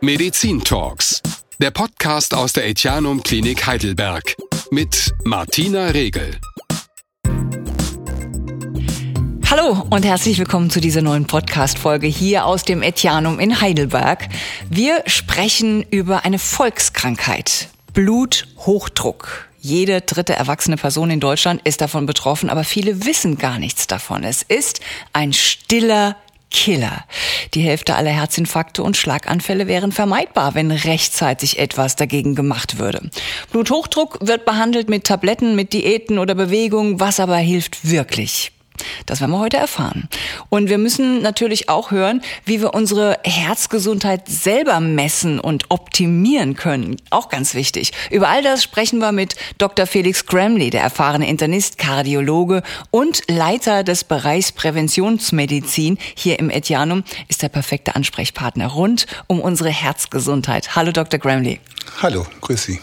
Medizin Talks, der Podcast aus der Etianum Klinik Heidelberg mit Martina Regel. Hallo und herzlich willkommen zu dieser neuen Podcast-Folge hier aus dem Etianum in Heidelberg. Wir sprechen über eine Volkskrankheit. Bluthochdruck. Jede dritte erwachsene Person in Deutschland ist davon betroffen, aber viele wissen gar nichts davon. Es ist ein stiller Killer. Die Hälfte aller Herzinfarkte und Schlaganfälle wären vermeidbar, wenn rechtzeitig etwas dagegen gemacht würde. Bluthochdruck wird behandelt mit Tabletten, mit Diäten oder Bewegungen. Was aber hilft wirklich? Das werden wir heute erfahren. Und wir müssen natürlich auch hören, wie wir unsere Herzgesundheit selber messen und optimieren können. Auch ganz wichtig. Über all das sprechen wir mit Dr. Felix Gramley, der erfahrene Internist, Kardiologe und Leiter des Bereichs Präventionsmedizin hier im Etianum, ist der perfekte Ansprechpartner rund um unsere Herzgesundheit. Hallo Dr. Gramley. Hallo, grüß Sie.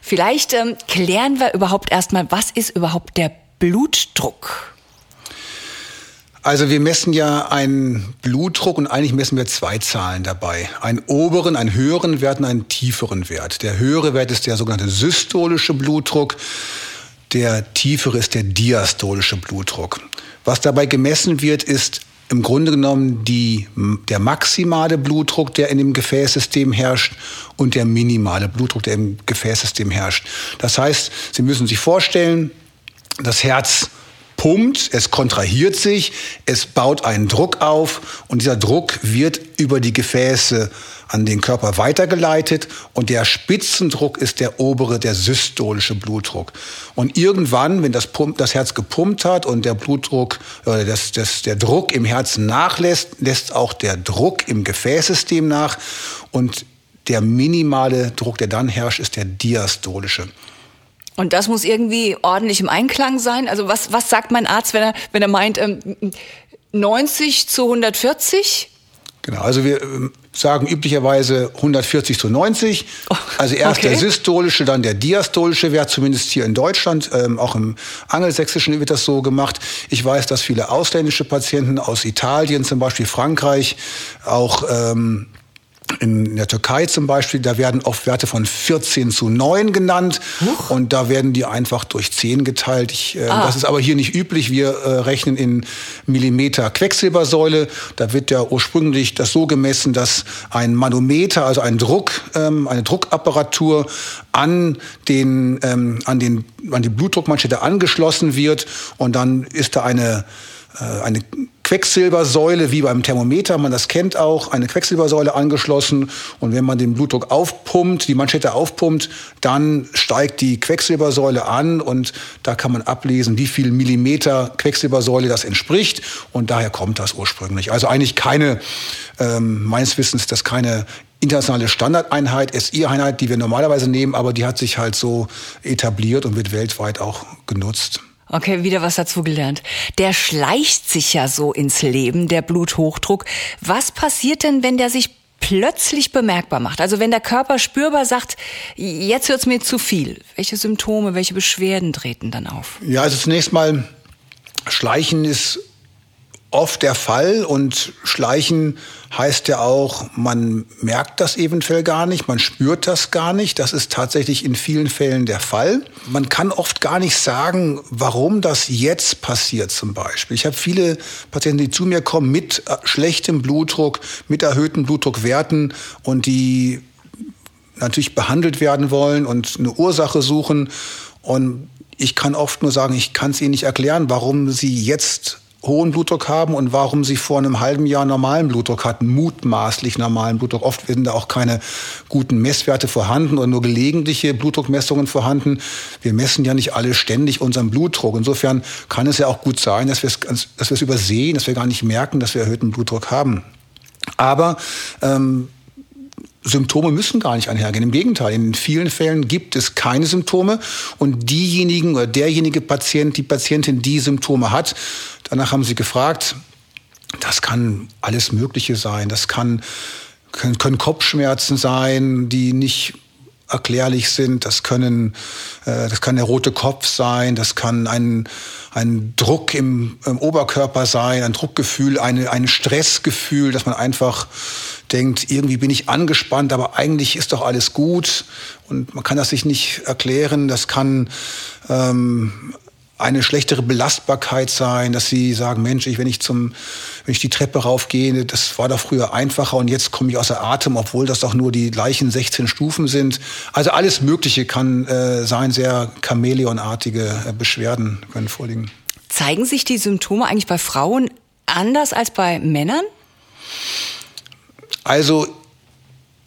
Vielleicht ähm, klären wir überhaupt erstmal, was ist überhaupt der Blutdruck? Also wir messen ja einen Blutdruck und eigentlich messen wir zwei Zahlen dabei. Einen oberen, einen höheren Wert und einen tieferen Wert. Der höhere Wert ist der sogenannte systolische Blutdruck. Der tiefere ist der diastolische Blutdruck. Was dabei gemessen wird, ist im Grunde genommen die, der maximale Blutdruck, der in dem Gefäßsystem herrscht, und der minimale Blutdruck, der im Gefäßsystem herrscht. Das heißt, Sie müssen sich vorstellen, das Herz pumpt, es kontrahiert sich, es baut einen Druck auf und dieser Druck wird über die Gefäße an den Körper weitergeleitet und der Spitzendruck ist der obere, der systolische Blutdruck. Und irgendwann, wenn das, Pump, das Herz gepumpt hat und der Blutdruck, äh, das, das, der Druck im Herzen nachlässt, lässt auch der Druck im Gefäßsystem nach und der minimale Druck, der dann herrscht, ist der diastolische. Und das muss irgendwie ordentlich im Einklang sein. Also was, was sagt mein Arzt, wenn er, wenn er meint, ähm, 90 zu 140? Genau, also wir ähm, sagen üblicherweise 140 zu 90. Also erst okay. der systolische, dann der diastolische Wert, zumindest hier in Deutschland. Ähm, auch im Angelsächsischen wird das so gemacht. Ich weiß, dass viele ausländische Patienten aus Italien, zum Beispiel Frankreich, auch ähm, in der Türkei zum Beispiel, da werden oft Werte von 14 zu 9 genannt Huch. und da werden die einfach durch 10 geteilt. Ich, äh, ah. Das ist aber hier nicht üblich. Wir äh, rechnen in Millimeter Quecksilbersäule. Da wird ja ursprünglich das so gemessen, dass ein Manometer, also ein Druck, ähm, eine Druckapparatur an den, ähm, an den, an die Blutdruckmanschette angeschlossen wird und dann ist da eine äh, eine Quecksilbersäule, wie beim Thermometer, man das kennt auch, eine Quecksilbersäule angeschlossen. Und wenn man den Blutdruck aufpumpt, die Manschette aufpumpt, dann steigt die Quecksilbersäule an und da kann man ablesen, wie viel Millimeter Quecksilbersäule das entspricht. Und daher kommt das ursprünglich. Also eigentlich keine, ähm, meines Wissens, das keine internationale Standardeinheit, SI-Einheit, die wir normalerweise nehmen, aber die hat sich halt so etabliert und wird weltweit auch genutzt. Okay, wieder was dazugelernt. Der schleicht sich ja so ins Leben, der Bluthochdruck. Was passiert denn, wenn der sich plötzlich bemerkbar macht? Also wenn der Körper spürbar sagt, jetzt wird's mir zu viel. Welche Symptome, welche Beschwerden treten dann auf? Ja, also zunächst mal, Schleichen ist oft der Fall und Schleichen heißt ja auch, man merkt das eventuell gar nicht, man spürt das gar nicht. Das ist tatsächlich in vielen Fällen der Fall. Man kann oft gar nicht sagen, warum das jetzt passiert zum Beispiel. Ich habe viele Patienten, die zu mir kommen mit äh, schlechtem Blutdruck, mit erhöhten Blutdruckwerten und die natürlich behandelt werden wollen und eine Ursache suchen. Und ich kann oft nur sagen, ich kann es Ihnen nicht erklären, warum Sie jetzt hohen Blutdruck haben und warum sie vor einem halben Jahr normalen Blutdruck hatten, mutmaßlich normalen Blutdruck. Oft sind da auch keine guten Messwerte vorhanden oder nur gelegentliche Blutdruckmessungen vorhanden. Wir messen ja nicht alle ständig unseren Blutdruck. Insofern kann es ja auch gut sein, dass wir es, dass übersehen, dass wir gar nicht merken, dass wir erhöhten Blutdruck haben. Aber ähm, Symptome müssen gar nicht einhergehen. Im Gegenteil, in vielen Fällen gibt es keine Symptome und diejenigen oder derjenige Patient, die Patientin, die Symptome hat, danach haben sie gefragt, das kann alles Mögliche sein. Das kann, können, können Kopfschmerzen sein, die nicht erklärlich sind. Das können, äh, das kann der rote Kopf sein, das kann ein, ein Druck im, im Oberkörper sein, ein Druckgefühl, eine, ein Stressgefühl, dass man einfach denkt, irgendwie bin ich angespannt, aber eigentlich ist doch alles gut und man kann das sich nicht erklären. Das kann ähm, eine schlechtere Belastbarkeit sein, dass sie sagen, Mensch, ich, wenn ich zum, wenn ich die Treppe raufgehe, das war doch früher einfacher und jetzt komme ich außer Atem, obwohl das doch nur die gleichen 16 Stufen sind. Also alles Mögliche kann äh, sein, sehr chameleonartige äh, Beschwerden können vorliegen. Zeigen sich die Symptome eigentlich bei Frauen anders als bei Männern? Also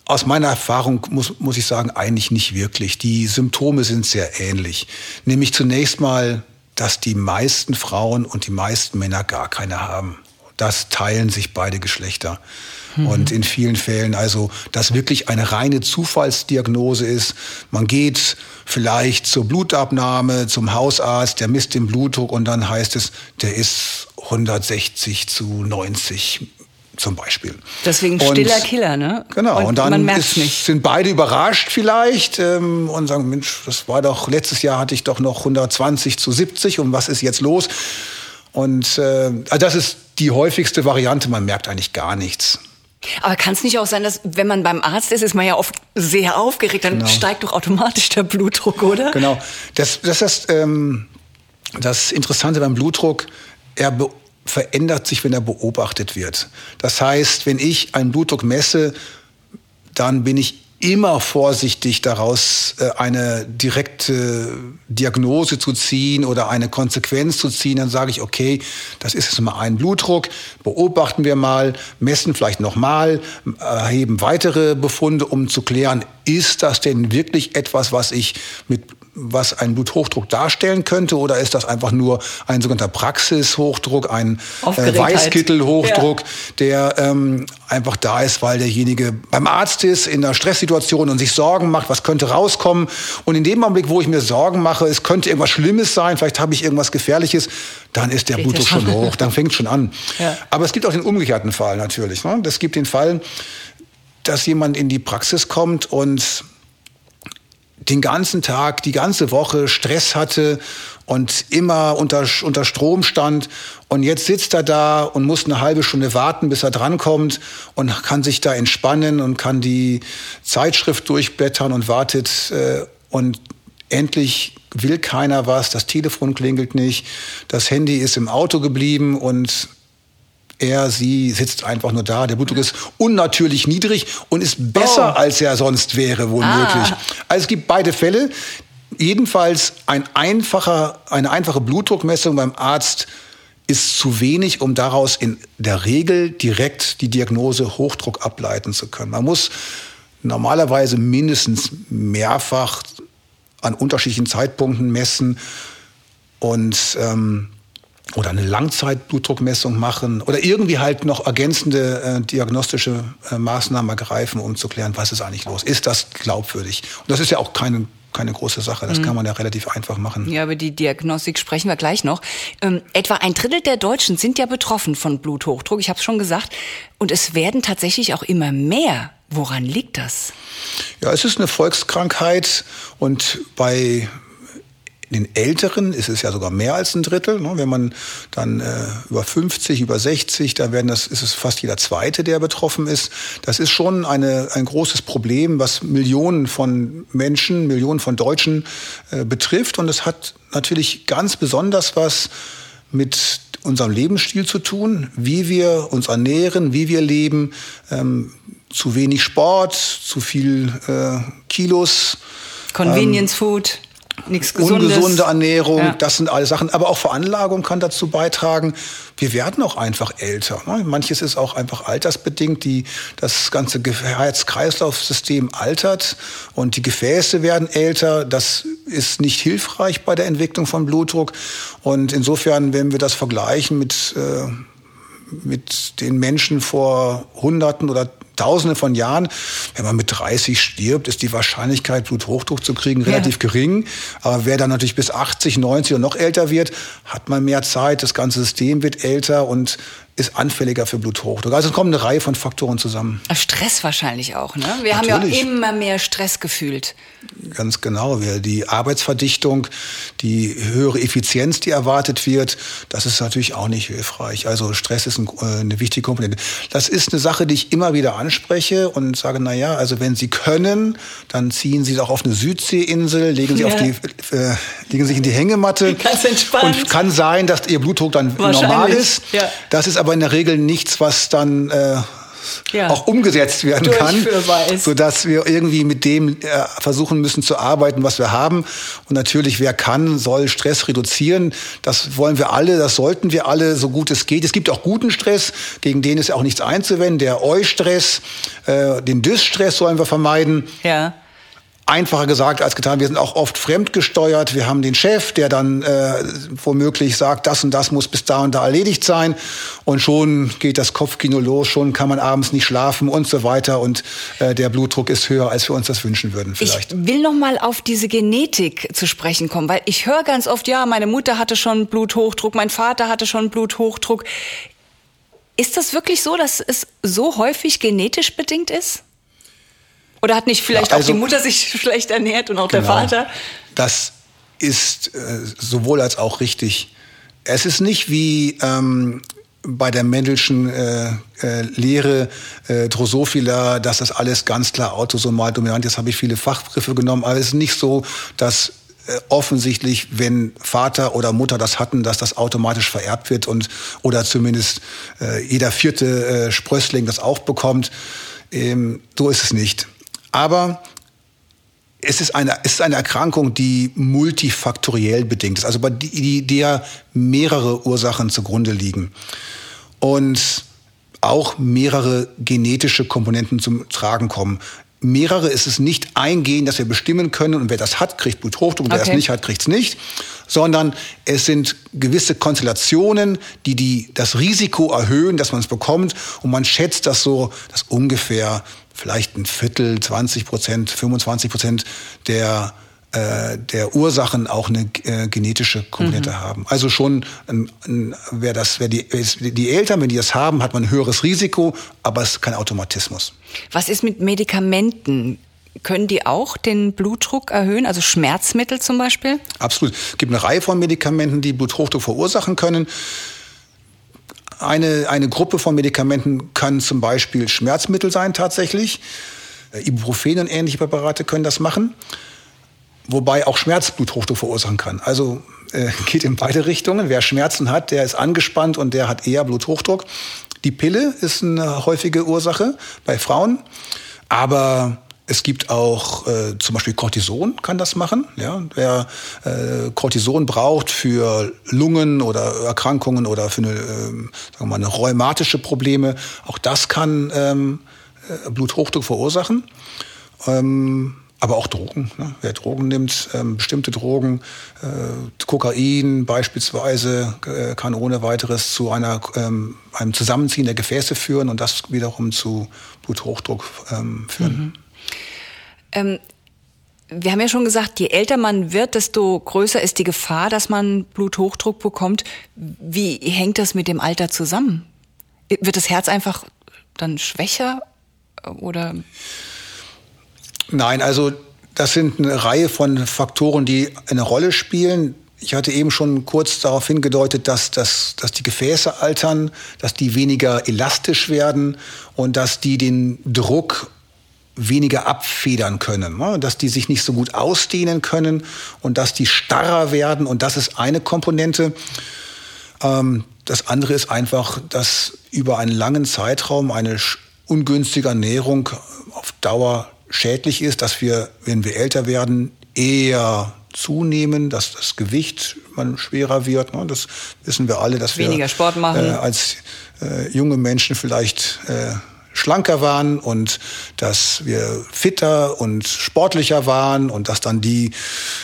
aus meiner Erfahrung muss, muss ich sagen, eigentlich nicht wirklich. Die Symptome sind sehr ähnlich. Nämlich zunächst mal dass die meisten Frauen und die meisten Männer gar keine haben. Das teilen sich beide Geschlechter. Mhm. Und in vielen Fällen also, dass wirklich eine reine Zufallsdiagnose ist. Man geht vielleicht zur Blutabnahme, zum Hausarzt, der misst den Blutdruck und dann heißt es, der ist 160 zu 90 zum Beispiel. Deswegen stiller Killer, ne? Genau. Und, und dann ist, sind beide überrascht vielleicht ähm, und sagen, Mensch, das war doch, letztes Jahr hatte ich doch noch 120 zu 70 und was ist jetzt los? Und äh, also das ist die häufigste Variante, man merkt eigentlich gar nichts. Aber kann es nicht auch sein, dass wenn man beim Arzt ist, ist man ja oft sehr aufgeregt, dann genau. steigt doch automatisch der Blutdruck, oder? Genau. Das, das ist ähm, das Interessante beim Blutdruck. Er verändert sich, wenn er beobachtet wird. Das heißt, wenn ich einen Blutdruck messe, dann bin ich immer vorsichtig daraus äh, eine direkte Diagnose zu ziehen oder eine Konsequenz zu ziehen, dann sage ich, okay, das ist jetzt mal ein Blutdruck, beobachten wir mal, messen vielleicht nochmal, erheben weitere Befunde, um zu klären, ist das denn wirklich etwas, was ich mit was ein Bluthochdruck darstellen könnte oder ist das einfach nur ein sogenannter Praxishochdruck, ein äh, Weißkittelhochdruck, ja. der ähm, einfach da ist, weil derjenige beim Arzt ist in einer Stresssituation und sich Sorgen macht, was könnte rauskommen und in dem Augenblick, wo ich mir Sorgen mache, es könnte irgendwas Schlimmes sein, vielleicht habe ich irgendwas Gefährliches, dann ist der Blutdruck schon hoch, dann fängt schon an. Ja. Aber es gibt auch den umgekehrten Fall natürlich. Ne? Es gibt den Fall, dass jemand in die Praxis kommt und den ganzen Tag, die ganze Woche Stress hatte und immer unter, unter Strom stand. Und jetzt sitzt er da und muss eine halbe Stunde warten, bis er drankommt und kann sich da entspannen und kann die Zeitschrift durchblättern und wartet. Äh, und endlich will keiner was, das Telefon klingelt nicht, das Handy ist im Auto geblieben und er, sie sitzt einfach nur da. Der Blutdruck ist unnatürlich niedrig und ist besser, oh. als er sonst wäre, wohl ah. möglich. Also es gibt beide Fälle. Jedenfalls ein einfacher, eine einfache Blutdruckmessung beim Arzt ist zu wenig, um daraus in der Regel direkt die Diagnose Hochdruck ableiten zu können. Man muss normalerweise mindestens mehrfach an unterschiedlichen Zeitpunkten messen und ähm, oder eine Langzeitblutdruckmessung machen oder irgendwie halt noch ergänzende äh, diagnostische äh, Maßnahmen ergreifen, um zu klären, was ist eigentlich los? Ist das glaubwürdig? Und das ist ja auch keine keine große Sache. Das mhm. kann man ja relativ einfach machen. Ja, über die Diagnostik sprechen wir gleich noch. Ähm, etwa ein Drittel der Deutschen sind ja betroffen von Bluthochdruck. Ich habe es schon gesagt. Und es werden tatsächlich auch immer mehr. Woran liegt das? Ja, es ist eine Volkskrankheit und bei in den Älteren ist es ja sogar mehr als ein Drittel. Ne? Wenn man dann äh, über 50, über 60, da werden das, ist es fast jeder Zweite, der betroffen ist. Das ist schon eine, ein großes Problem, was Millionen von Menschen, Millionen von Deutschen äh, betrifft. Und es hat natürlich ganz besonders was mit unserem Lebensstil zu tun, wie wir uns ernähren, wie wir leben. Ähm, zu wenig Sport, zu viel äh, Kilos. Convenience ähm, Food nichts Gesundes. Ungesunde Ernährung, ja. das sind alle Sachen. Aber auch Veranlagung kann dazu beitragen. Wir werden auch einfach älter. Manches ist auch einfach altersbedingt. Die, das ganze Herz-Kreislauf-System altert und die Gefäße werden älter. Das ist nicht hilfreich bei der Entwicklung von Blutdruck. Und insofern, wenn wir das vergleichen mit, äh, mit den Menschen vor Hunderten oder Tausende von Jahren, wenn man mit 30 stirbt, ist die Wahrscheinlichkeit, Bluthochdruck zu kriegen, relativ ja. gering. Aber wer dann natürlich bis 80, 90 und noch älter wird, hat man mehr Zeit, das ganze System wird älter und ist anfälliger für Bluthochdruck. Also es kommt eine Reihe von Faktoren zusammen. Stress wahrscheinlich auch, ne? Wir Natürlich. haben ja immer mehr Stress gefühlt. Ganz genau. Die Arbeitsverdichtung, die höhere Effizienz, die erwartet wird, das ist natürlich auch nicht hilfreich. Also Stress ist äh, eine wichtige Komponente. Das ist eine Sache, die ich immer wieder anspreche und sage, na ja, also wenn Sie können, dann ziehen Sie doch auf eine Südseeinsel, legen Sie ja. auf die, äh, legen sich in die Hängematte. Ganz entspannt. Und kann sein, dass Ihr Blutdruck dann normal ist. Ja. Das ist aber in der Regel nichts, was dann äh, ja. auch umgesetzt werden kann, sodass wir irgendwie mit dem äh, versuchen müssen zu arbeiten, was wir haben. Und natürlich, wer kann, soll Stress reduzieren. Das wollen wir alle, das sollten wir alle, so gut es geht. Es gibt auch guten Stress, gegen den ist auch nichts einzuwenden. Der Eu-Stress, äh, den Dys-Stress sollen wir vermeiden. Ja einfacher gesagt als getan. Wir sind auch oft fremdgesteuert. Wir haben den Chef, der dann äh, womöglich sagt, das und das muss bis da und da erledigt sein. Und schon geht das Kopfkino los, schon kann man abends nicht schlafen und so weiter. Und äh, der Blutdruck ist höher, als wir uns das wünschen würden vielleicht. Ich will noch mal auf diese Genetik zu sprechen kommen, weil ich höre ganz oft, ja, meine Mutter hatte schon Bluthochdruck, mein Vater hatte schon Bluthochdruck. Ist das wirklich so, dass es so häufig genetisch bedingt ist? Oder hat nicht vielleicht ja, also, auch die Mutter sich schlecht ernährt und auch genau, der Vater? Das ist äh, sowohl als auch richtig. Es ist nicht wie ähm, bei der Mendelschen äh, äh, Lehre äh, Drosophila, dass das alles ganz klar autosomal dominant ist. Jetzt habe ich viele Fachbegriffe genommen, aber es ist nicht so, dass äh, offensichtlich, wenn Vater oder Mutter das hatten, dass das automatisch vererbt wird und oder zumindest äh, jeder vierte äh, Sprössling das auch bekommt. Ähm, so ist es nicht. Aber es ist eine, es ist eine Erkrankung, die multifaktoriell bedingt ist, also bei die, der mehrere Ursachen zugrunde liegen. Und auch mehrere genetische Komponenten zum Tragen kommen. Mehrere ist es nicht eingehen, dass wir bestimmen können, und wer das hat, kriegt Bluthochdruck, und wer das nicht hat, kriegt es nicht, sondern es sind gewisse Konstellationen, die, die das Risiko erhöhen, dass man es bekommt, und man schätzt das so, dass ungefähr vielleicht ein Viertel, 20 Prozent, 25 Prozent der äh, der Ursachen auch eine äh, genetische Komponente mhm. haben. Also schon, ein, wer das, wer die, die Eltern, wenn die das haben, hat man ein höheres Risiko, aber es ist kein Automatismus. Was ist mit Medikamenten? Können die auch den Blutdruck erhöhen, also Schmerzmittel zum Beispiel? Absolut. Es gibt eine Reihe von Medikamenten, die Bluthochdruck verursachen können. Eine, eine Gruppe von Medikamenten kann zum Beispiel Schmerzmittel sein tatsächlich. Äh, Ibuprofen und ähnliche Präparate können das machen. Wobei auch Schmerz Bluthochdruck verursachen kann. Also äh, geht in beide Richtungen. Wer Schmerzen hat, der ist angespannt und der hat eher Bluthochdruck. Die Pille ist eine häufige Ursache bei Frauen. Aber es gibt auch äh, zum Beispiel Cortison kann das machen. Ja? Wer äh, Cortison braucht für Lungen oder Erkrankungen oder für eine, äh, sagen wir mal, eine rheumatische Probleme, auch das kann ähm, äh, Bluthochdruck verursachen. Ähm, aber auch Drogen. Ne? Wer Drogen nimmt, ähm, bestimmte Drogen, äh, Kokain beispielsweise, äh, kann ohne weiteres zu einer, ähm, einem Zusammenziehen der Gefäße führen und das wiederum zu Bluthochdruck ähm, führen. Mhm. Ähm, wir haben ja schon gesagt, je älter man wird, desto größer ist die Gefahr, dass man Bluthochdruck bekommt. Wie hängt das mit dem Alter zusammen? Wird das Herz einfach dann schwächer oder? Nein, also das sind eine Reihe von Faktoren, die eine Rolle spielen. Ich hatte eben schon kurz darauf hingedeutet, dass, dass, dass die Gefäße altern, dass die weniger elastisch werden und dass die den Druck weniger abfedern können, ne? dass die sich nicht so gut ausdehnen können und dass die starrer werden. Und das ist eine Komponente. Ähm, das andere ist einfach, dass über einen langen Zeitraum eine ungünstige Ernährung auf Dauer schädlich ist, dass wir, wenn wir älter werden, eher zunehmen, dass das Gewicht schwerer wird. Ne? Das wissen wir alle, dass weniger wir Sport machen. Äh, als äh, junge Menschen vielleicht äh, schlanker waren und dass wir fitter und sportlicher waren und dass dann die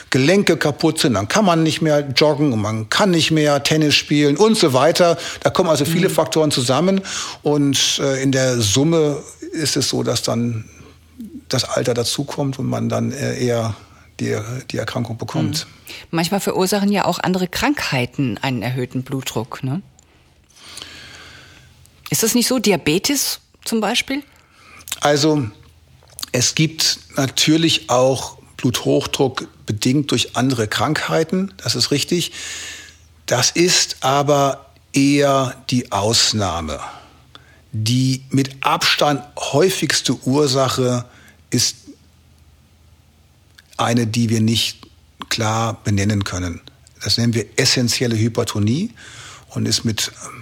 Gelenke kaputt sind. Dann kann man nicht mehr joggen und man kann nicht mehr Tennis spielen und so weiter. Da kommen also viele mhm. Faktoren zusammen und äh, in der Summe ist es so, dass dann das Alter dazukommt und man dann äh, eher die, die Erkrankung bekommt. Mhm. Manchmal verursachen ja auch andere Krankheiten einen erhöhten Blutdruck. Ne? Ist das nicht so? Diabetes zum Beispiel? Also es gibt natürlich auch Bluthochdruck bedingt durch andere Krankheiten, das ist richtig. Das ist aber eher die Ausnahme. Die mit Abstand häufigste Ursache ist eine, die wir nicht klar benennen können. Das nennen wir essentielle Hypertonie und ist mit ähm,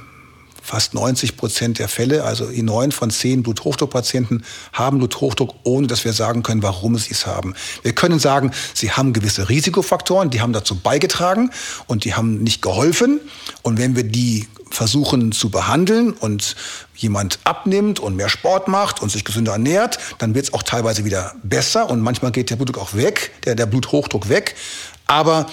fast 90 Prozent der Fälle, also neun von zehn Bluthochdruckpatienten haben Bluthochdruck, ohne dass wir sagen können, warum sie es haben. Wir können sagen, sie haben gewisse Risikofaktoren, die haben dazu beigetragen und die haben nicht geholfen. Und wenn wir die versuchen zu behandeln und jemand abnimmt und mehr Sport macht und sich gesünder ernährt, dann wird es auch teilweise wieder besser und manchmal geht der Blutdruck auch weg, der, der Bluthochdruck weg. Aber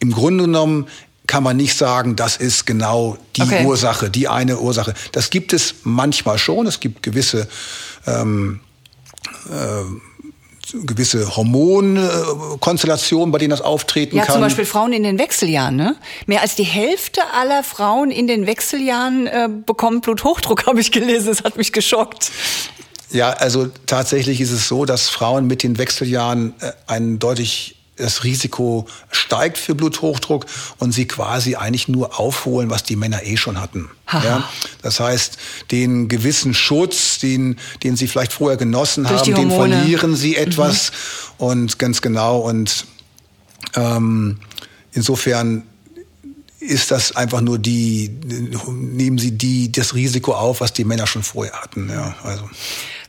im Grunde genommen kann man nicht sagen, das ist genau die okay. Ursache, die eine Ursache. Das gibt es manchmal schon. Es gibt gewisse ähm, äh, gewisse Hormonkonstellationen, bei denen das auftreten ja, kann. Ja, zum Beispiel Frauen in den Wechseljahren. Ne? Mehr als die Hälfte aller Frauen in den Wechseljahren äh, bekommen Bluthochdruck, habe ich gelesen. Das hat mich geschockt. Ja, also tatsächlich ist es so, dass Frauen mit den Wechseljahren äh, einen deutlich das Risiko steigt für Bluthochdruck und sie quasi eigentlich nur aufholen, was die Männer eh schon hatten. Ja? Das heißt, den gewissen Schutz, den, den sie vielleicht vorher genossen Durch haben, den verlieren sie mhm. etwas mhm. und ganz genau und ähm, insofern ist das einfach nur die, nehmen Sie die, das Risiko auf, was die Männer schon vorher hatten. Ja, also.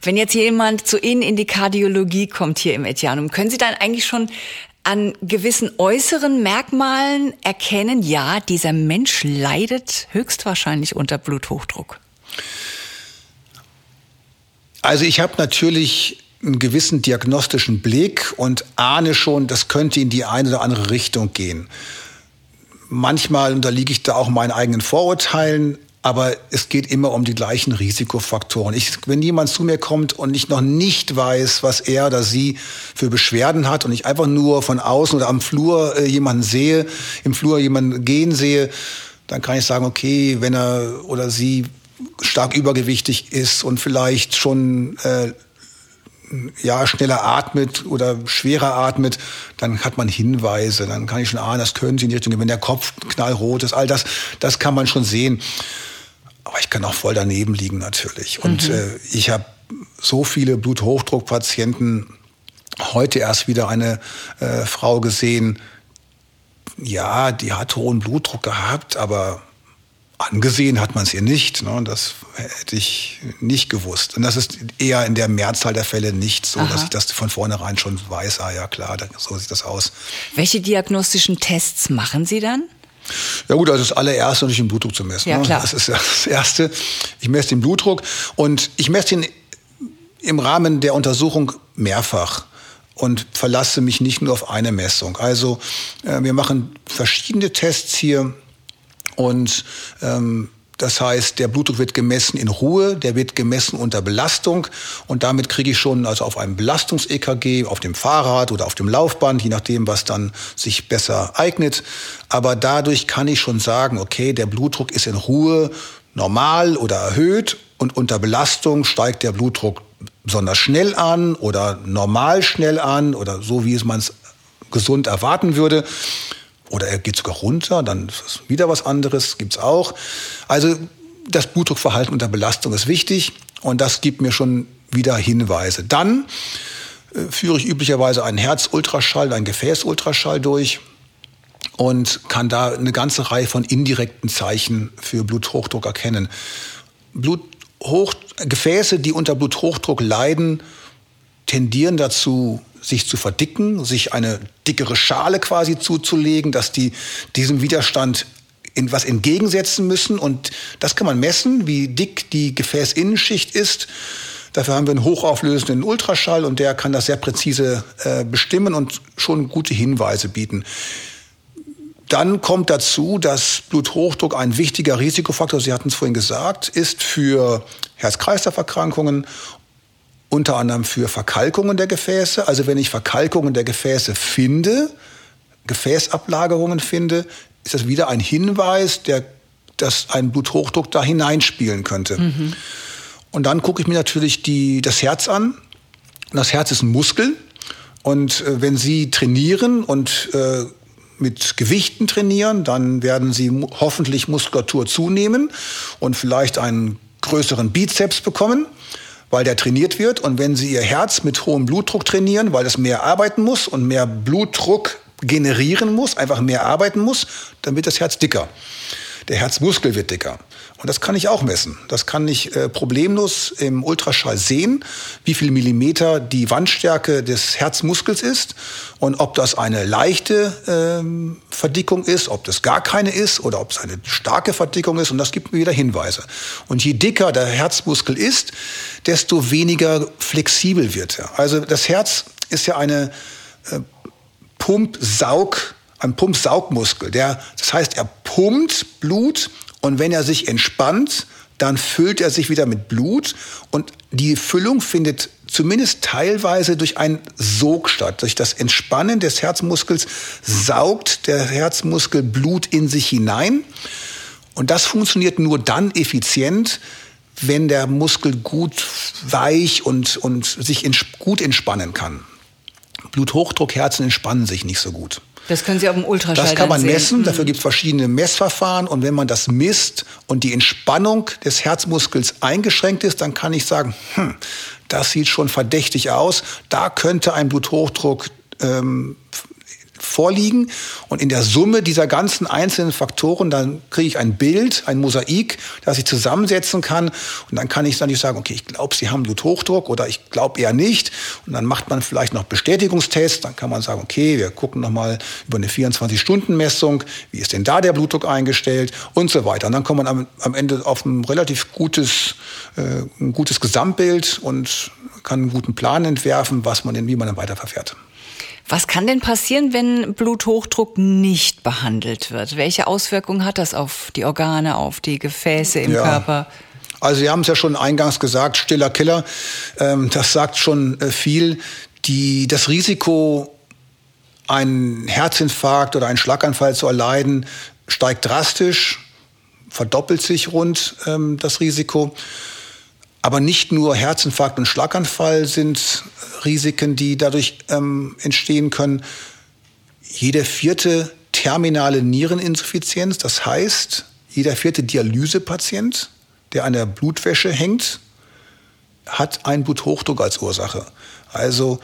Wenn jetzt jemand zu Ihnen in die Kardiologie kommt hier im Etianum, können Sie dann eigentlich schon an gewissen äußeren Merkmalen erkennen, ja, dieser Mensch leidet höchstwahrscheinlich unter Bluthochdruck? Also ich habe natürlich einen gewissen diagnostischen Blick und ahne schon, das könnte in die eine oder andere Richtung gehen. Manchmal unterliege ich da auch meinen eigenen Vorurteilen, aber es geht immer um die gleichen Risikofaktoren. Ich, wenn jemand zu mir kommt und ich noch nicht weiß, was er oder sie für Beschwerden hat und ich einfach nur von außen oder am Flur äh, jemanden sehe, im Flur jemanden gehen sehe, dann kann ich sagen, okay, wenn er oder sie stark übergewichtig ist und vielleicht schon äh, ja, schneller atmet oder schwerer atmet, dann hat man Hinweise, dann kann ich schon ahnen, das können sie in die Richtung, wenn der Kopf knallrot ist, all das, das kann man schon sehen. Aber ich kann auch voll daneben liegen natürlich. Und mhm. äh, ich habe so viele Bluthochdruckpatienten heute erst wieder eine äh, Frau gesehen, ja, die hat hohen Blutdruck gehabt, aber angesehen hat man es ihr nicht. Ne? Das hätte ich nicht gewusst. Und das ist eher in der Mehrzahl der Fälle nicht so, Aha. dass ich das von vornherein schon weiß. Ah ja, klar, so sieht das aus. Welche diagnostischen Tests machen Sie dann? Ja gut, also das allererste natürlich den Blutdruck zu messen. Ja, ne? klar. Das ist das Erste. Ich messe den Blutdruck und ich messe den im Rahmen der Untersuchung mehrfach und verlasse mich nicht nur auf eine Messung. Also äh, wir machen verschiedene Tests hier und ähm, das heißt, der Blutdruck wird gemessen in Ruhe, der wird gemessen unter Belastung. Und damit kriege ich schon also auf einem Belastungs-EKG, auf dem Fahrrad oder auf dem Laufband, je nachdem, was dann sich besser eignet. Aber dadurch kann ich schon sagen, okay, der Blutdruck ist in Ruhe normal oder erhöht. Und unter Belastung steigt der Blutdruck besonders schnell an oder normal schnell an oder so, wie es man es gesund erwarten würde oder er geht sogar runter, dann ist es wieder was anderes, gibt's auch. Also das Blutdruckverhalten unter Belastung ist wichtig und das gibt mir schon wieder Hinweise. Dann äh, führe ich üblicherweise einen Herzultraschall, einen Gefäßultraschall durch und kann da eine ganze Reihe von indirekten Zeichen für Bluthochdruck erkennen. Bluthoch Gefäße, die unter Bluthochdruck leiden, tendieren dazu, sich zu verdicken, sich eine dickere Schale quasi zuzulegen, dass die diesem Widerstand in was entgegensetzen müssen. Und das kann man messen, wie dick die Gefäßinnenschicht ist. Dafür haben wir einen hochauflösenden Ultraschall und der kann das sehr präzise äh, bestimmen und schon gute Hinweise bieten. Dann kommt dazu, dass Bluthochdruck ein wichtiger Risikofaktor, Sie hatten es vorhin gesagt, ist für Herz-Kreislauf-Erkrankungen unter anderem für Verkalkungen der Gefäße. Also wenn ich Verkalkungen der Gefäße finde, Gefäßablagerungen finde, ist das wieder ein Hinweis, der, dass ein Bluthochdruck da hineinspielen könnte. Mhm. Und dann gucke ich mir natürlich die, das Herz an. Das Herz ist ein Muskel. Und äh, wenn Sie trainieren und äh, mit Gewichten trainieren, dann werden Sie hoffentlich Muskulatur zunehmen und vielleicht einen größeren Bizeps bekommen, weil der trainiert wird. Und wenn Sie Ihr Herz mit hohem Blutdruck trainieren, weil es mehr arbeiten muss und mehr Blutdruck generieren muss, einfach mehr arbeiten muss, dann wird das Herz dicker. Der Herzmuskel wird dicker. Und das kann ich auch messen. Das kann ich äh, problemlos im Ultraschall sehen, wie viel Millimeter die Wandstärke des Herzmuskels ist und ob das eine leichte ähm, Verdickung ist, ob das gar keine ist oder ob es eine starke Verdickung ist. Und das gibt mir wieder Hinweise. Und je dicker der Herzmuskel ist, desto weniger flexibel wird er. Also das Herz ist ja eine äh, Pumpsaug ein Pumpsaugmuskel. Der, das heißt, er pumpt Blut und wenn er sich entspannt, dann füllt er sich wieder mit Blut und die Füllung findet zumindest teilweise durch einen Sog statt. Durch das Entspannen des Herzmuskels saugt der Herzmuskel Blut in sich hinein und das funktioniert nur dann effizient, wenn der Muskel gut weich und, und sich ins, gut entspannen kann. Bluthochdruckherzen entspannen sich nicht so gut. Das können Sie auf dem Ultraschall Das kann man messen. Mhm. Dafür gibt es verschiedene Messverfahren. Und wenn man das misst und die Entspannung des Herzmuskels eingeschränkt ist, dann kann ich sagen, hm, das sieht schon verdächtig aus. Da könnte ein Bluthochdruck ähm, vorliegen. Und in der Summe dieser ganzen einzelnen Faktoren, dann kriege ich ein Bild, ein Mosaik, das ich zusammensetzen kann. Und dann kann ich dann sagen, okay, ich glaube, Sie haben Bluthochdruck oder ich glaube eher nicht. Und dann macht man vielleicht noch Bestätigungstests. Dann kann man sagen, okay, wir gucken nochmal über eine 24-Stunden-Messung. Wie ist denn da der Blutdruck eingestellt? Und so weiter. Und dann kommt man am, am Ende auf ein relativ gutes, äh, ein gutes Gesamtbild und kann einen guten Plan entwerfen, was man denn, wie man dann weiterverfährt. Was kann denn passieren, wenn Bluthochdruck nicht behandelt wird? Welche Auswirkungen hat das auf die Organe, auf die Gefäße im ja. Körper? Also Sie haben es ja schon eingangs gesagt, stiller Killer. Ähm, das sagt schon äh, viel. Die, das Risiko, einen Herzinfarkt oder einen Schlaganfall zu erleiden, steigt drastisch, verdoppelt sich rund ähm, das Risiko. Aber nicht nur Herzinfarkt und Schlaganfall sind Risiken, die dadurch ähm, entstehen können. Jeder vierte terminale Niereninsuffizienz, das heißt, jeder vierte Dialysepatient, der an der Blutwäsche hängt, hat einen Bluthochdruck als Ursache. Also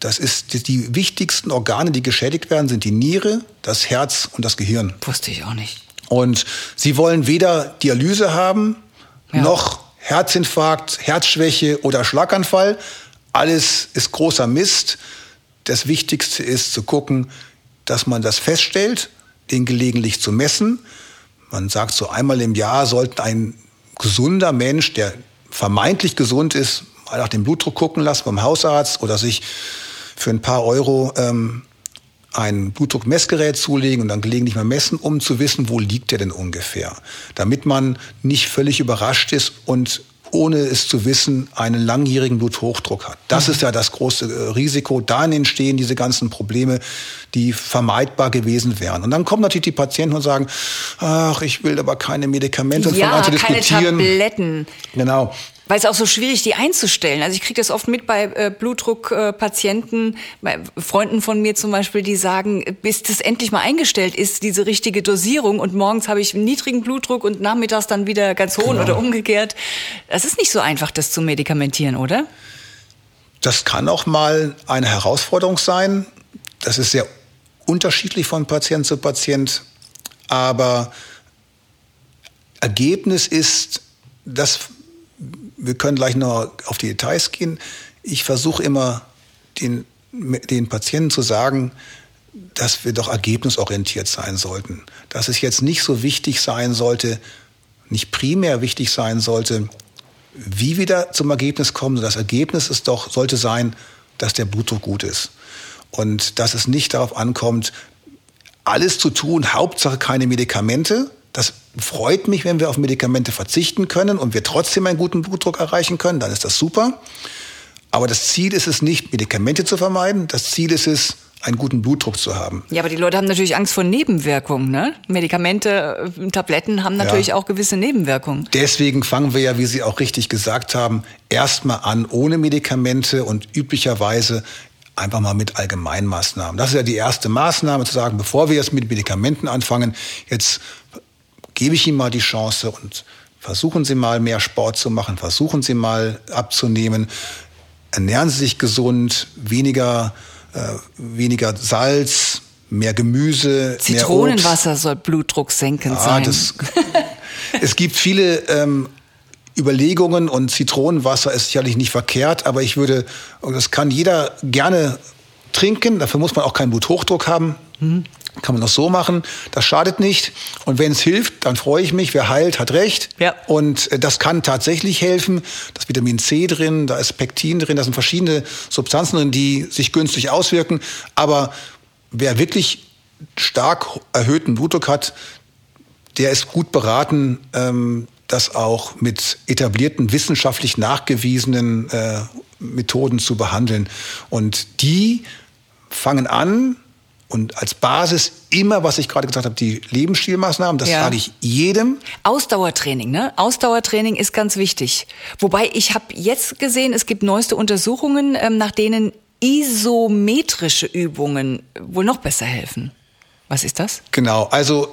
das ist die wichtigsten Organe, die geschädigt werden, sind die Niere, das Herz und das Gehirn. Wusste ich auch nicht. Und sie wollen weder Dialyse haben, ja. noch Herzinfarkt, Herzschwäche oder Schlaganfall. Alles ist großer Mist. Das Wichtigste ist zu gucken, dass man das feststellt, den gelegentlich zu messen. Man sagt so einmal im Jahr sollte ein gesunder Mensch, der vermeintlich gesund ist, mal nach dem Blutdruck gucken lassen beim Hausarzt oder sich für ein paar Euro ähm, ein Blutdruckmessgerät zulegen und dann gelegentlich mal messen, um zu wissen, wo liegt der denn ungefähr. Damit man nicht völlig überrascht ist und ohne es zu wissen, einen langjährigen Bluthochdruck hat. Das mhm. ist ja das große äh, Risiko. Dann entstehen diese ganzen Probleme, die vermeidbar gewesen wären. Und dann kommen natürlich die Patienten und sagen, ach, ich will aber keine Medikamente. Ja, keine Tabletten. Genau. Weil es auch so schwierig, die einzustellen. Also ich kriege das oft mit bei äh, Blutdruckpatienten, äh, bei Freunden von mir zum Beispiel, die sagen, bis das endlich mal eingestellt ist, diese richtige Dosierung und morgens habe ich einen niedrigen Blutdruck und nachmittags dann wieder ganz hohen genau. oder umgekehrt. Das ist nicht so einfach, das zu medikamentieren, oder? Das kann auch mal eine Herausforderung sein. Das ist sehr unterschiedlich von Patient zu Patient. Aber Ergebnis ist, dass wir können gleich noch auf die Details gehen. Ich versuche immer den, den Patienten zu sagen, dass wir doch ergebnisorientiert sein sollten. Dass es jetzt nicht so wichtig sein sollte, nicht primär wichtig sein sollte, wie wir da zum Ergebnis kommen. Das Ergebnis ist doch, sollte sein, dass der Blutdruck gut ist. Und dass es nicht darauf ankommt, alles zu tun, Hauptsache keine Medikamente, das freut mich, wenn wir auf Medikamente verzichten können und wir trotzdem einen guten Blutdruck erreichen können, dann ist das super. Aber das Ziel ist es nicht, Medikamente zu vermeiden. Das Ziel ist es, einen guten Blutdruck zu haben. Ja, aber die Leute haben natürlich Angst vor Nebenwirkungen. Ne? Medikamente, äh, Tabletten haben natürlich ja. auch gewisse Nebenwirkungen. Deswegen fangen wir ja, wie Sie auch richtig gesagt haben, erstmal an ohne Medikamente und üblicherweise einfach mal mit Allgemeinmaßnahmen. Das ist ja die erste Maßnahme, zu sagen, bevor wir jetzt mit Medikamenten anfangen, jetzt gebe ich Ihnen mal die Chance und versuchen Sie mal mehr Sport zu machen, versuchen Sie mal abzunehmen, ernähren Sie sich gesund, weniger äh, weniger Salz, mehr Gemüse. Zitronenwasser mehr soll Blutdruck senken ja, sein. Das, es gibt viele ähm, Überlegungen und Zitronenwasser ist sicherlich nicht verkehrt, aber ich würde, und das kann jeder gerne trinken, dafür muss man auch keinen Bluthochdruck haben. Mhm. Kann man das so machen. Das schadet nicht. Und wenn es hilft, dann freue ich mich. Wer heilt, hat recht. Ja. Und äh, das kann tatsächlich helfen. Das Vitamin C drin, da ist Pektin drin, da sind verschiedene Substanzen drin, die sich günstig auswirken. Aber wer wirklich stark erhöhten Blutdruck hat, der ist gut beraten, ähm, das auch mit etablierten, wissenschaftlich nachgewiesenen äh, Methoden zu behandeln. Und die fangen an, und als Basis immer, was ich gerade gesagt habe, die Lebensstilmaßnahmen, das ja. sage ich jedem. Ausdauertraining, ne? Ausdauertraining ist ganz wichtig. Wobei ich habe jetzt gesehen, es gibt neueste Untersuchungen, ähm, nach denen isometrische Übungen wohl noch besser helfen. Was ist das? Genau, also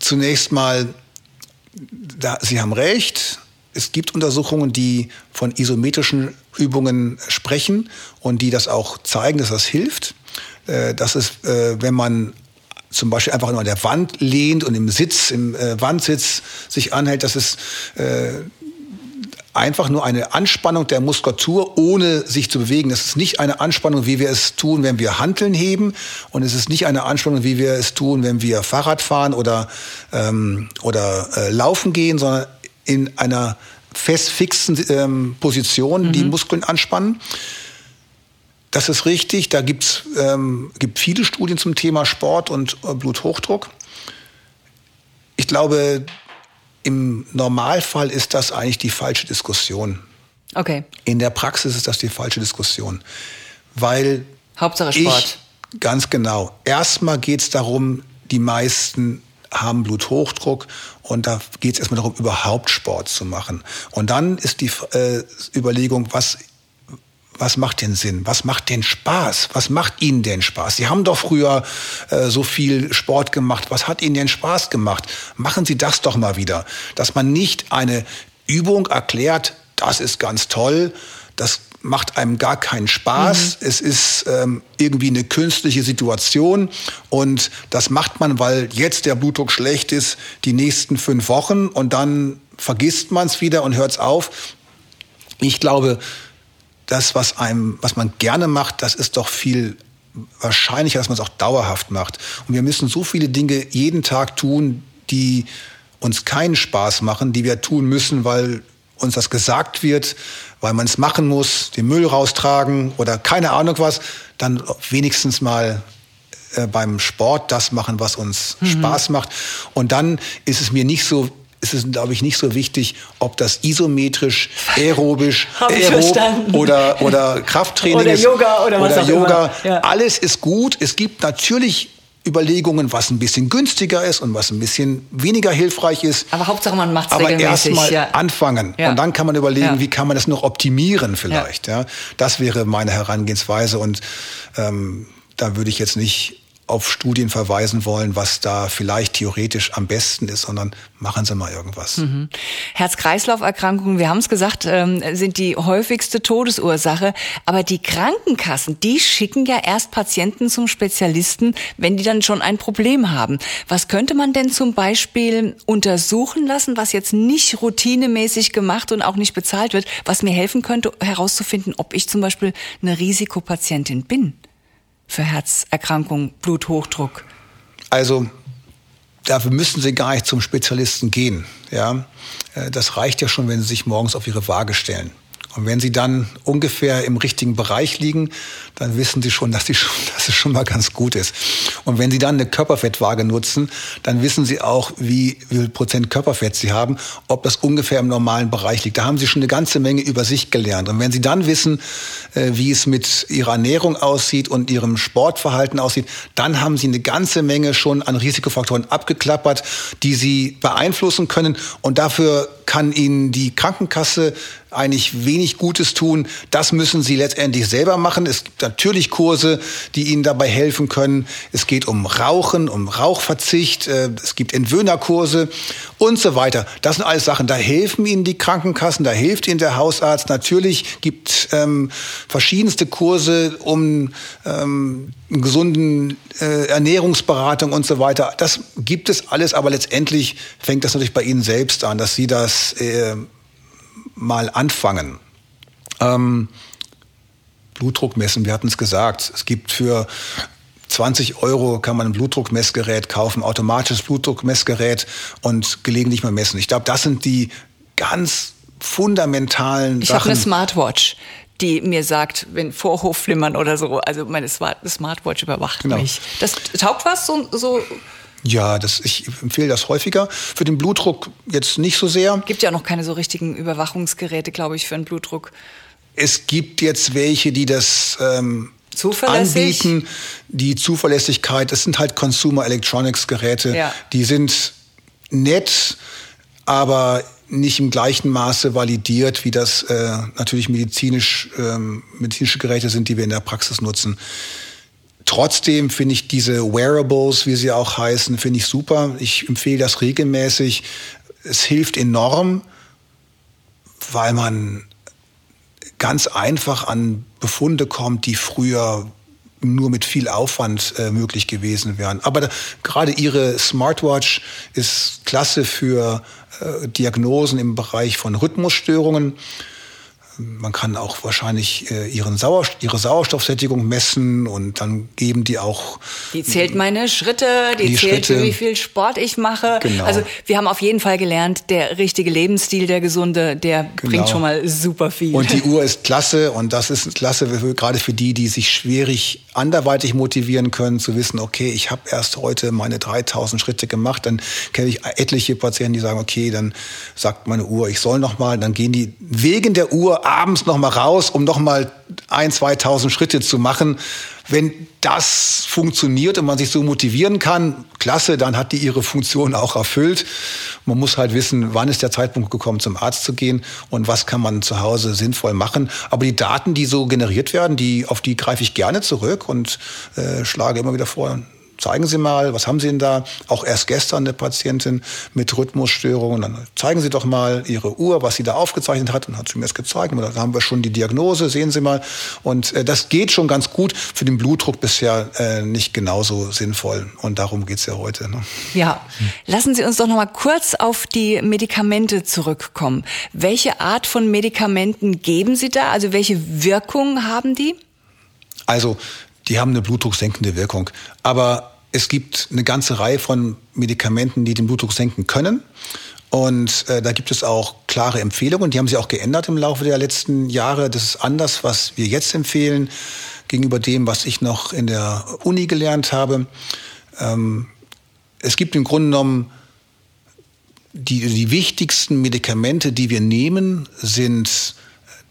zunächst mal, da, Sie haben recht, es gibt Untersuchungen, die von isometrischen Übungen sprechen und die das auch zeigen, dass das hilft. Äh, das ist, äh, wenn man zum Beispiel einfach nur an der Wand lehnt und im Sitz, im äh, Wandsitz sich anhält, das ist äh, einfach nur eine Anspannung der Muskulatur, ohne sich zu bewegen. Das ist nicht eine Anspannung, wie wir es tun, wenn wir Hanteln heben. Und es ist nicht eine Anspannung, wie wir es tun, wenn wir Fahrrad fahren oder, ähm, oder äh, laufen gehen, sondern in einer fest fixen ähm, Position mhm. die Muskeln anspannen. Das ist richtig. Da gibt's ähm, gibt viele Studien zum Thema Sport und äh, Bluthochdruck. Ich glaube, im Normalfall ist das eigentlich die falsche Diskussion. Okay. In der Praxis ist das die falsche Diskussion. Weil. Hauptsache Sport. Ich, ganz genau. Erstmal geht es darum, die meisten haben Bluthochdruck und da geht es erstmal darum, überhaupt Sport zu machen. Und dann ist die äh, Überlegung, was was macht denn Sinn? Was macht denn Spaß? Was macht Ihnen denn Spaß? Sie haben doch früher äh, so viel Sport gemacht. Was hat Ihnen denn Spaß gemacht? Machen Sie das doch mal wieder. Dass man nicht eine Übung erklärt, das ist ganz toll, das macht einem gar keinen Spaß. Mhm. Es ist ähm, irgendwie eine künstliche Situation und das macht man, weil jetzt der Blutdruck schlecht ist, die nächsten fünf Wochen und dann vergisst man es wieder und hört es auf. Ich glaube, das, was einem, was man gerne macht, das ist doch viel wahrscheinlicher, dass man es auch dauerhaft macht. Und wir müssen so viele Dinge jeden Tag tun, die uns keinen Spaß machen, die wir tun müssen, weil uns das gesagt wird, weil man es machen muss, den Müll raustragen oder keine Ahnung was, dann wenigstens mal äh, beim Sport das machen, was uns mhm. Spaß macht. Und dann ist es mir nicht so ist es, glaube ich, nicht so wichtig, ob das isometrisch, aerobisch, aerob oder, oder Krafttraining oder ist. Yoga oder was oder auch Yoga. Immer. Ja. Alles ist gut. Es gibt natürlich Überlegungen, was ein bisschen günstiger ist und was ein bisschen weniger hilfreich ist. Aber Hauptsache man macht es Aber erstmal ja. anfangen ja. und dann kann man überlegen, ja. wie kann man das noch optimieren vielleicht. Ja. Das wäre meine Herangehensweise und ähm, da würde ich jetzt nicht auf Studien verweisen wollen, was da vielleicht theoretisch am besten ist, sondern machen Sie mal irgendwas. Mhm. Herz-Kreislauf-Erkrankungen, wir haben es gesagt, ähm, sind die häufigste Todesursache. Aber die Krankenkassen, die schicken ja erst Patienten zum Spezialisten, wenn die dann schon ein Problem haben. Was könnte man denn zum Beispiel untersuchen lassen, was jetzt nicht routinemäßig gemacht und auch nicht bezahlt wird, was mir helfen könnte, herauszufinden, ob ich zum Beispiel eine Risikopatientin bin? Für Herzerkrankungen, Bluthochdruck? Also dafür müssen Sie gar nicht zum Spezialisten gehen. Ja, äh, das reicht ja schon, wenn Sie sich morgens auf Ihre Waage stellen Und wenn Sie dann ungefähr im richtigen Bereich liegen, dann wissen Sie schon, dass, die dass es schon mal ganz gut ist. Und wenn Sie dann eine Körperfettwaage nutzen, dann wissen Sie auch, wie, wie viel Prozent Körperfett Sie haben, ob das ungefähr im normalen Bereich liegt. Da haben Sie schon eine ganze Menge über sich gelernt. Und wenn Sie dann wissen, äh, wie es mit Ihrer Ernährung aussieht und Ihrem Sportverhalten aussieht, dann haben Sie eine ganze Menge schon an Risikofaktoren abgeklappert, die Sie beeinflussen können. Und dafür kann Ihnen die Krankenkasse eigentlich wenig Gutes tun. Das müssen Sie letztendlich selber machen. Es gibt natürlich Kurse, die Ihnen dabei helfen können. Es geht um Rauchen, um Rauchverzicht. Äh, es gibt Entwöhnerkurse und so weiter. Das sind alles Sachen, da helfen Ihnen die Krankenkassen, da hilft Ihnen der Hausarzt. Natürlich gibt ähm, verschiedenste Kurse um ähm, gesunden äh, Ernährungsberatung und so weiter. Das gibt es alles, aber letztendlich fängt das natürlich bei Ihnen selbst an, dass Sie das äh, mal anfangen. Ähm, Blutdruck messen, wir hatten es gesagt. Es gibt für 20 Euro kann man ein Blutdruckmessgerät kaufen, automatisches Blutdruckmessgerät und gelegentlich mal messen. Ich glaube, das sind die ganz fundamentalen ich Sachen. Ich habe eine Smartwatch die mir sagt, wenn Vorhofflimmern oder so, also meine Smartwatch überwacht genau. mich. Das taugt was, so, so ja, das, ich empfehle das häufiger. Für den Blutdruck jetzt nicht so sehr. Gibt ja noch keine so richtigen Überwachungsgeräte, glaube ich, für den Blutdruck. Es gibt jetzt welche, die das ähm, anbieten. Die Zuverlässigkeit, das sind halt Consumer Electronics Geräte. Ja. Die sind nett, aber nicht im gleichen Maße validiert, wie das äh, natürlich medizinisch, ähm, medizinische Geräte sind, die wir in der Praxis nutzen. Trotzdem finde ich diese Wearables, wie sie auch heißen, finde ich super. Ich empfehle das regelmäßig. Es hilft enorm, weil man ganz einfach an Befunde kommt, die früher nur mit viel Aufwand äh, möglich gewesen wären. Aber gerade Ihre Smartwatch ist klasse für äh, Diagnosen im Bereich von Rhythmusstörungen. Man kann auch wahrscheinlich äh, ihren Sauerst ihre Sauerstoffsättigung messen und dann geben die auch. Die zählt meine Schritte, die, die zählt, Schritte. wie viel Sport ich mache. Genau. Also wir haben auf jeden Fall gelernt, der richtige Lebensstil, der gesunde, der genau. bringt schon mal super viel. Und die Uhr ist klasse und das ist klasse gerade für die, die sich schwierig anderweitig motivieren können, zu wissen, okay, ich habe erst heute meine 3000 Schritte gemacht. Dann kenne ich etliche Patienten, die sagen, okay, dann sagt meine Uhr, ich soll noch mal. Dann gehen die wegen der Uhr abends noch mal raus, um noch mal ein, 2000 Schritte zu machen. Wenn das funktioniert und man sich so motivieren kann, klasse, dann hat die ihre Funktion auch erfüllt. Man muss halt wissen, wann ist der Zeitpunkt gekommen, zum Arzt zu gehen und was kann man zu Hause sinnvoll machen. Aber die Daten, die so generiert werden, die, auf die greife ich gerne zurück und äh, schlage immer wieder vor, zeigen Sie mal, was haben Sie denn da? Auch erst gestern eine Patientin mit Rhythmusstörungen. Dann zeigen Sie doch mal Ihre Uhr, was sie da aufgezeichnet hat. Und hat sie mir das gezeigt. Und dann haben wir schon die Diagnose, sehen Sie mal. Und äh, das geht schon ganz gut. Für den Blutdruck bisher äh, nicht genauso sinnvoll. Und darum geht's ja heute. Ne? Ja, lassen Sie uns doch noch mal kurz auf die Medikamente zurückkommen. Welche Art von Medikamenten geben Sie da? Also welche Wirkung haben die? Also die haben eine blutdrucksenkende Wirkung. Aber es gibt eine ganze Reihe von Medikamenten, die den Blutdruck senken können. Und äh, da gibt es auch klare Empfehlungen. Die haben sich auch geändert im Laufe der letzten Jahre. Das ist anders, was wir jetzt empfehlen, gegenüber dem, was ich noch in der Uni gelernt habe. Ähm, es gibt im Grunde genommen die, die wichtigsten Medikamente, die wir nehmen, sind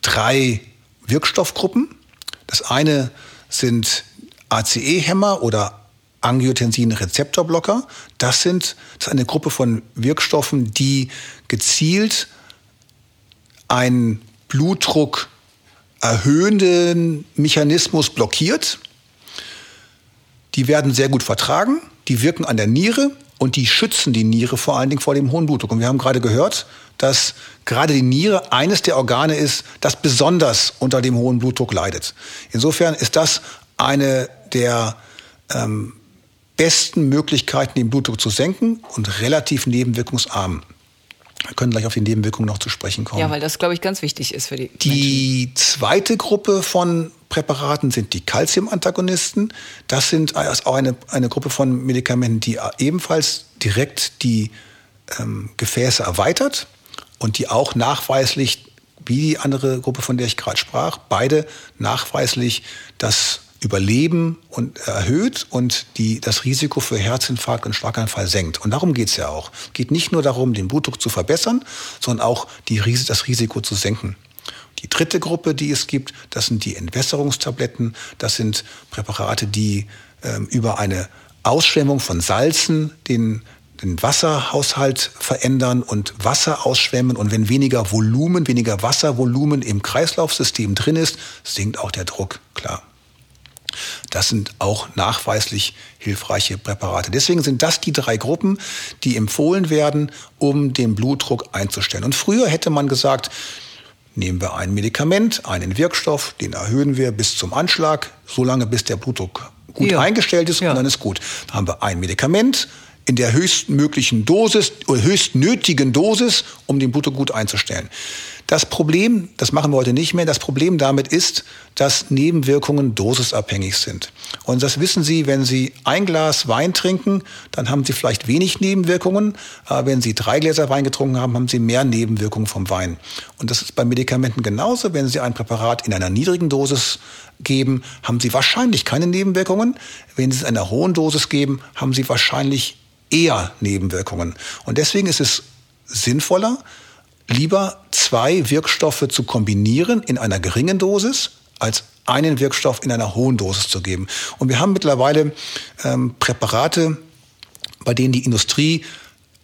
drei Wirkstoffgruppen. Das eine sind ACE-Hämmer oder Angiotensin-Rezeptorblocker. Das sind das ist eine Gruppe von Wirkstoffen, die gezielt einen Blutdruck erhöhenden Mechanismus blockiert. Die werden sehr gut vertragen, die wirken an der Niere und die schützen die Niere vor allen Dingen vor dem hohen Blutdruck. Und wir haben gerade gehört, dass gerade die Niere eines der Organe ist, das besonders unter dem hohen Blutdruck leidet. Insofern ist das eine der ähm, besten Möglichkeiten, den Blutdruck zu senken und relativ nebenwirkungsarm. Wir können gleich auf die Nebenwirkungen noch zu sprechen kommen. Ja, weil das, glaube ich, ganz wichtig ist für die Die Menschen. zweite Gruppe von Präparaten sind die Calcium-Antagonisten. Das sind auch eine, eine Gruppe von Medikamenten, die ebenfalls direkt die ähm, Gefäße erweitert und die auch nachweislich wie die andere Gruppe, von der ich gerade sprach, beide nachweislich das Überleben und erhöht und die, das Risiko für Herzinfarkt und Schlaganfall senkt. Und darum geht's ja auch. Geht nicht nur darum, den Blutdruck zu verbessern, sondern auch die, das Risiko zu senken. Die dritte Gruppe, die es gibt, das sind die Entwässerungstabletten. Das sind Präparate, die ähm, über eine Ausschwemmung von Salzen den den Wasserhaushalt verändern und Wasser ausschwemmen. Und wenn weniger Volumen, weniger Wasservolumen im Kreislaufsystem drin ist, sinkt auch der Druck, klar. Das sind auch nachweislich hilfreiche Präparate. Deswegen sind das die drei Gruppen, die empfohlen werden, um den Blutdruck einzustellen. Und früher hätte man gesagt, nehmen wir ein Medikament, einen Wirkstoff, den erhöhen wir bis zum Anschlag, solange bis der Blutdruck gut ja. eingestellt ist ja. und dann ist gut. Dann haben wir ein Medikament in der höchstmöglichen Dosis oder höchstnötigen Dosis, um den Blutdruck gut einzustellen. Das Problem, das machen wir heute nicht mehr, das Problem damit ist, dass Nebenwirkungen dosisabhängig sind. Und das wissen Sie, wenn Sie ein Glas Wein trinken, dann haben Sie vielleicht wenig Nebenwirkungen, aber wenn Sie drei Gläser Wein getrunken haben, haben Sie mehr Nebenwirkungen vom Wein. Und das ist bei Medikamenten genauso. Wenn Sie ein Präparat in einer niedrigen Dosis geben, haben Sie wahrscheinlich keine Nebenwirkungen. Wenn Sie es in einer hohen Dosis geben, haben Sie wahrscheinlich eher Nebenwirkungen. Und deswegen ist es sinnvoller, lieber zwei Wirkstoffe zu kombinieren in einer geringen Dosis als einen Wirkstoff in einer hohen Dosis zu geben. Und wir haben mittlerweile ähm, Präparate, bei denen die Industrie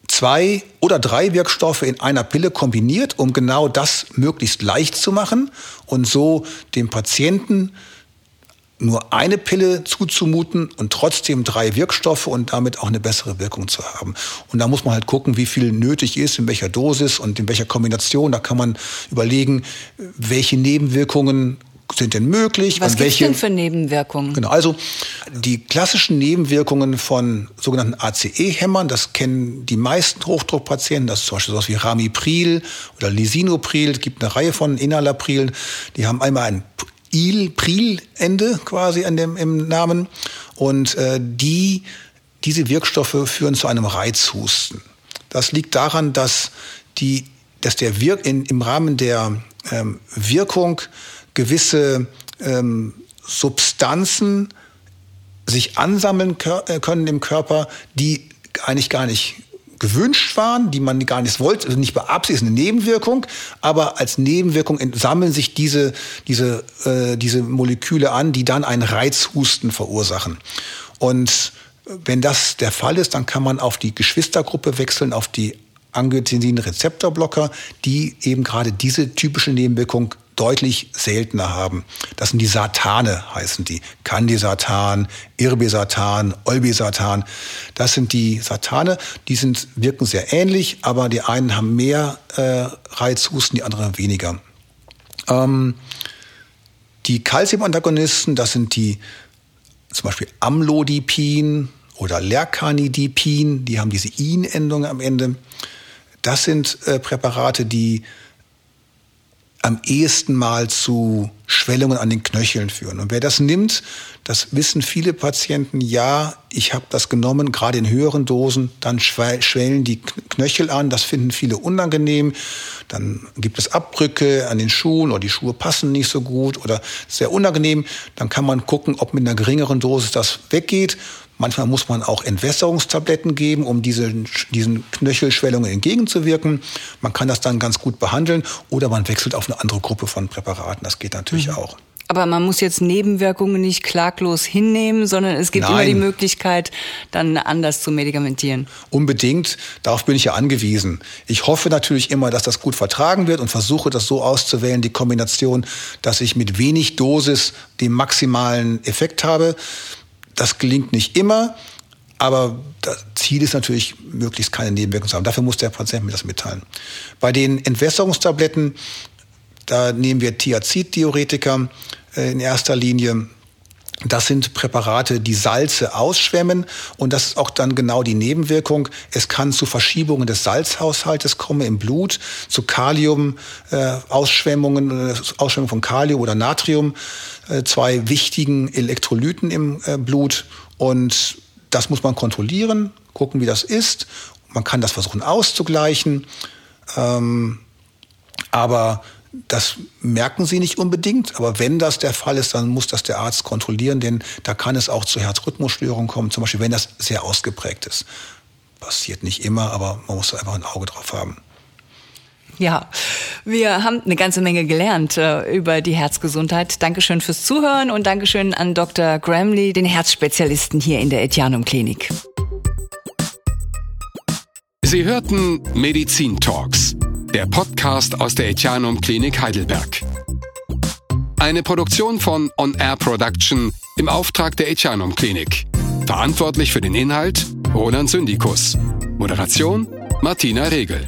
zwei oder drei Wirkstoffe in einer Pille kombiniert, um genau das möglichst leicht zu machen und so dem Patienten nur eine Pille zuzumuten und trotzdem drei Wirkstoffe und damit auch eine bessere Wirkung zu haben. Und da muss man halt gucken, wie viel nötig ist, in welcher Dosis und in welcher Kombination. Da kann man überlegen, welche Nebenwirkungen sind denn möglich? Was gibt denn für Nebenwirkungen? Genau, also die klassischen Nebenwirkungen von sogenannten ACE-Hämmern, das kennen die meisten Hochdruckpatienten, das ist zum Beispiel sowas wie Ramipril oder Lisinopril, es gibt eine Reihe von Inhalapril, die haben einmal ein Il, Pril-Ende quasi an dem, im Namen. Und äh, die, diese Wirkstoffe führen zu einem Reizhusten. Das liegt daran, dass, die, dass der Wirk in, im Rahmen der ähm, Wirkung gewisse ähm, Substanzen sich ansammeln äh, können im Körper, die eigentlich gar nicht gewünscht waren, die man gar nicht wollte, also nicht beabsichtigt, ist eine Nebenwirkung, aber als Nebenwirkung sammeln sich diese, diese, äh, diese Moleküle an, die dann einen Reizhusten verursachen. Und wenn das der Fall ist, dann kann man auf die Geschwistergruppe wechseln, auf die Angiotensin-Rezeptorblocker, die eben gerade diese typische Nebenwirkung deutlich seltener haben. Das sind die Satane, heißen die. Candisatan, Irbesatan. Das sind die Satane. Die sind, wirken sehr ähnlich, aber die einen haben mehr äh, Reizhusten, die anderen weniger. Ähm, die Calciumantagonisten, das sind die zum Beispiel Amlodipin oder Lercanidipin, die haben diese In-Endung am Ende. Das sind äh, Präparate, die am ehesten mal zu Schwellungen an den Knöcheln führen. Und wer das nimmt, das wissen viele Patienten, ja, ich habe das genommen, gerade in höheren Dosen, dann schwellen die Knöchel an, das finden viele unangenehm. Dann gibt es Abbrücke an den Schuhen oder die Schuhe passen nicht so gut oder sehr unangenehm. Dann kann man gucken, ob mit einer geringeren Dosis das weggeht. Manchmal muss man auch Entwässerungstabletten geben, um diese, diesen Knöchelschwellungen entgegenzuwirken. Man kann das dann ganz gut behandeln oder man wechselt auf eine andere Gruppe von Präparaten. Das geht natürlich mhm. auch. Aber man muss jetzt Nebenwirkungen nicht klaglos hinnehmen, sondern es gibt Nein. immer die Möglichkeit, dann anders zu medikamentieren. Unbedingt. Darauf bin ich ja angewiesen. Ich hoffe natürlich immer, dass das gut vertragen wird und versuche das so auszuwählen, die Kombination, dass ich mit wenig Dosis den maximalen Effekt habe. Das gelingt nicht immer, aber das Ziel ist natürlich, möglichst keine Nebenwirkungen zu haben. Dafür muss der Patient mir das mitteilen. Bei den Entwässerungstabletten, da nehmen wir Thiazid-Diuretika äh, in erster Linie. Das sind Präparate, die Salze ausschwemmen und das ist auch dann genau die Nebenwirkung. Es kann zu Verschiebungen des Salzhaushaltes kommen im Blut, zu Kalium-Ausschwemmungen, äh, Ausschwemmung von Kalium oder Natrium, äh, zwei wichtigen Elektrolyten im äh, Blut und das muss man kontrollieren, gucken, wie das ist. Man kann das versuchen auszugleichen, ähm, aber das merken sie nicht unbedingt, aber wenn das der Fall ist, dann muss das der Arzt kontrollieren, denn da kann es auch zu Herzrhythmusstörungen kommen, zum Beispiel wenn das sehr ausgeprägt ist. Passiert nicht immer, aber man muss einfach ein Auge drauf haben. Ja, wir haben eine ganze Menge gelernt äh, über die Herzgesundheit. Dankeschön fürs Zuhören und Dankeschön an Dr. Gramley, den Herzspezialisten hier in der Etianum Klinik. Sie hörten Medizin Talks, der Podcast aus der Etianum Klinik Heidelberg. Eine Produktion von On Air Production im Auftrag der Etianum Klinik. Verantwortlich für den Inhalt Roland Syndikus. Moderation Martina Regel.